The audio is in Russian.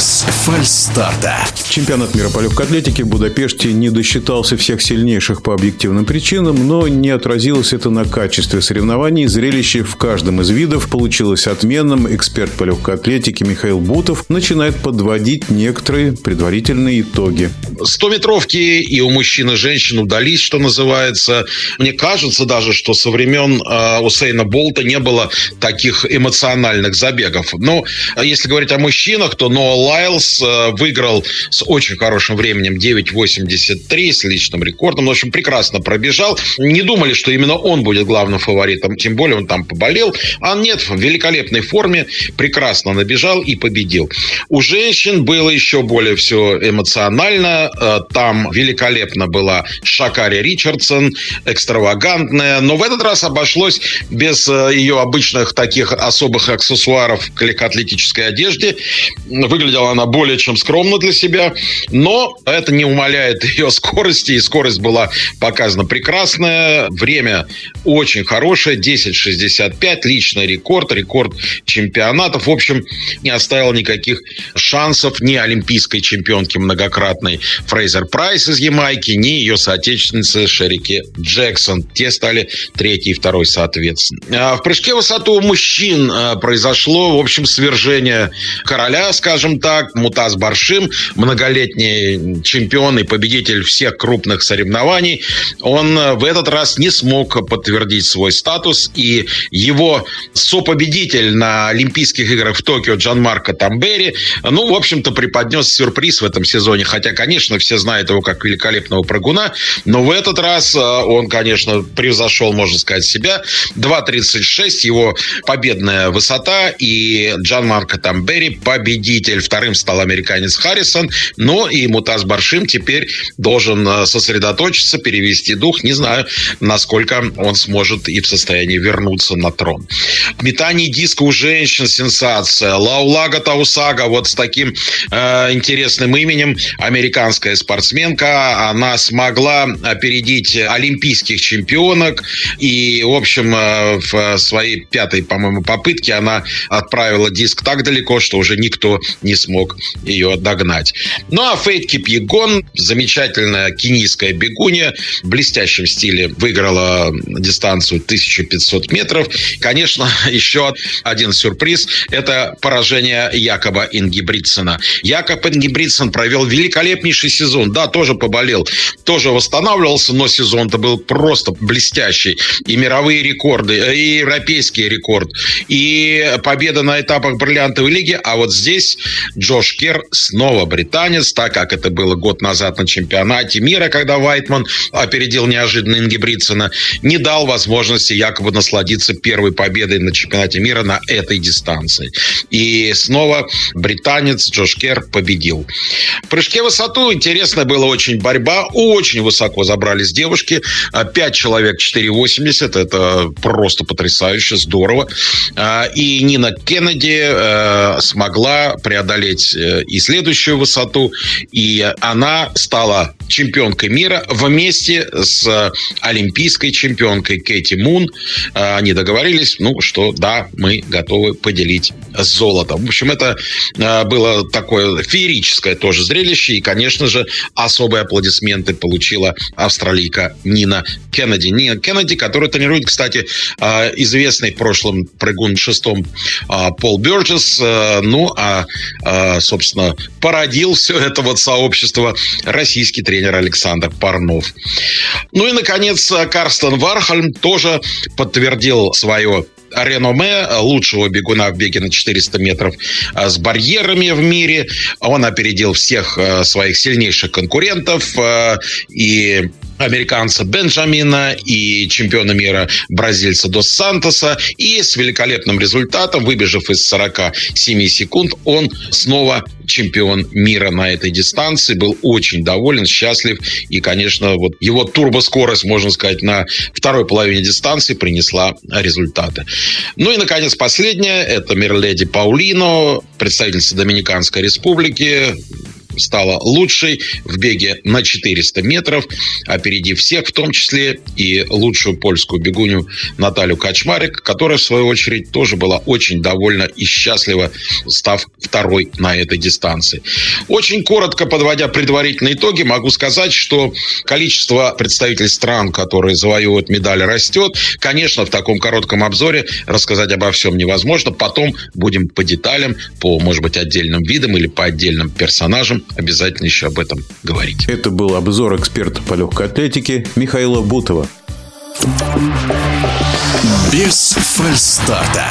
без фальстарта. Чемпионат мира по легкой атлетике в Будапеште не досчитался всех сильнейших по объективным причинам, но не отразилось это на качестве соревнований. Зрелище в каждом из видов получилось отменным. Эксперт по легкой атлетике Михаил Бутов начинает подводить некоторые предварительные итоги. 100-метровки и у мужчин и женщин удались, что называется. Мне кажется даже, что со времен э, Усейна Болта не было таких эмоциональных забегов. Но а если говорить о мужчинах, то Ноа Лайлс э, выиграл с очень хорошим временем 9.83 с личным рекордом. В общем, прекрасно пробежал. Не думали, что именно он будет главным фаворитом, тем более он там поболел. А нет, в великолепной форме, прекрасно набежал и победил. У женщин было еще более все эмоционально. Э, там великолепно была Шакари Ричардсон, экстравагантная. Но в этот раз обошлось без э, ее обычных таких особых аксессуаров к легкоатлетической одежде. Выглядела она более чем скромно для себя, но это не умаляет ее скорости, и скорость была показана прекрасная. Время очень хорошее, 10.65, личный рекорд, рекорд чемпионатов. В общем, не оставил никаких шансов ни олимпийской чемпионки многократной Фрейзер Прайс из Ямайки, ни ее соотечественницы Шерики Джексон. Те стали третий и второй, соответственно. А в прыжке в высоту мужчин а, произошло, в общем, свержение короля, скажем так, Мутаз Баршим, многолетний чемпион и победитель всех крупных соревнований. Он а, в этот раз не смог подтвердить свой статус, и его сопобедитель на Олимпийских играх в Токио Джан Марко Тамбери, ну, в общем-то, преподнес сюрприз в этом сезоне, хотя, конечно, все знают его как великолепного прыгуна, но в этот раз он, конечно, превзошел, можно сказать, себя. 2.36 его победная высота, и Джан Марко Тамбери победитель. Вторым стал американец Харрисон, но и Мутаз Баршим теперь должен э, сосредоточиться, перевести дух. Не знаю, насколько он сможет и в состоянии вернуться на трон. Метание диска у женщин сенсация. Лаулага Таусага вот с таким э, интересным именем, американская спортсменка, она смогла опередить олимпийских чемпионок и, в общем, э, в своей пятой, по-моему, попытке она отправила диск так далеко, что уже никто не смог ее догнать. Ну а Фейт Кипьегон, замечательная кенийская бегунья, в блестящем стиле выиграла дистанцию 1500 метров. Конечно, еще один сюрприз – это поражение Якоба Ингибридсона. Якоб Ингибридсон провел великолепнейший сезон. Да, тоже поболел, тоже восстанавливался, но сезон-то был просто блестящий. И мировые рекорды, э, и европейский рекорд, и победа на этапах бриллиантовой лиги. А вот здесь Джош Кер снова британец, так как это было год назад на чемпионате мира, когда Вайтман опередил неожиданно Ингибридсона, не дал возможности якобы насладиться первой победой на чемпионате мира на этой дистанции. И снова британец Джош Кер победил. В прыжке в высоту интересно было очень борьба. Очень высоко забрались девушки. Пять человек 4,80. Это просто потрясающе, здорово. А, и Нина Кеннеди э, смогла преодолеть э, и следующую высоту. И она стала чемпионкой мира вместе с олимпийской чемпионкой Кэти Мун. А, они договорились, ну, что да, мы готовы поделить золото. В общем, это было такое феерическое тоже зрелище. И, конечно же, особые аплодисменты получила австралийка Нина Кеннеди. Нина Кеннеди, которая тренирует, кстати, известный в прошлом прыгун шестом Пол Бёрджес. Ну, а, собственно, породил все это вот сообщество российский тренер Александр Парнов. Ну и, наконец, Карстен Вархальм тоже подтвердил свое реноме лучшего бегуна в беге на 400 метров а, с барьерами в мире. Он опередил всех а, своих сильнейших конкурентов а, и американца Бенджамина и чемпиона мира бразильца Дос Сантоса. И с великолепным результатом, выбежав из 47 секунд, он снова чемпион мира на этой дистанции. Был очень доволен, счастлив. И, конечно, вот его турбоскорость, можно сказать, на второй половине дистанции принесла результаты. Ну и, наконец, последнее. Это Мирледи Паулино, представительница Доминиканской республики стала лучшей в беге на 400 метров, опередив всех, в том числе и лучшую польскую бегуню Наталью Качмарик, которая, в свою очередь, тоже была очень довольна и счастлива, став второй на этой дистанции. Очень коротко подводя предварительные итоги, могу сказать, что количество представителей стран, которые завоевывают медали, растет. Конечно, в таком коротком обзоре рассказать обо всем невозможно. Потом будем по деталям, по, может быть, отдельным видам или по отдельным персонажам обязательно еще об этом говорить. Это был обзор эксперта по легкой атлетике Михаила Бутова. Без фальстарта.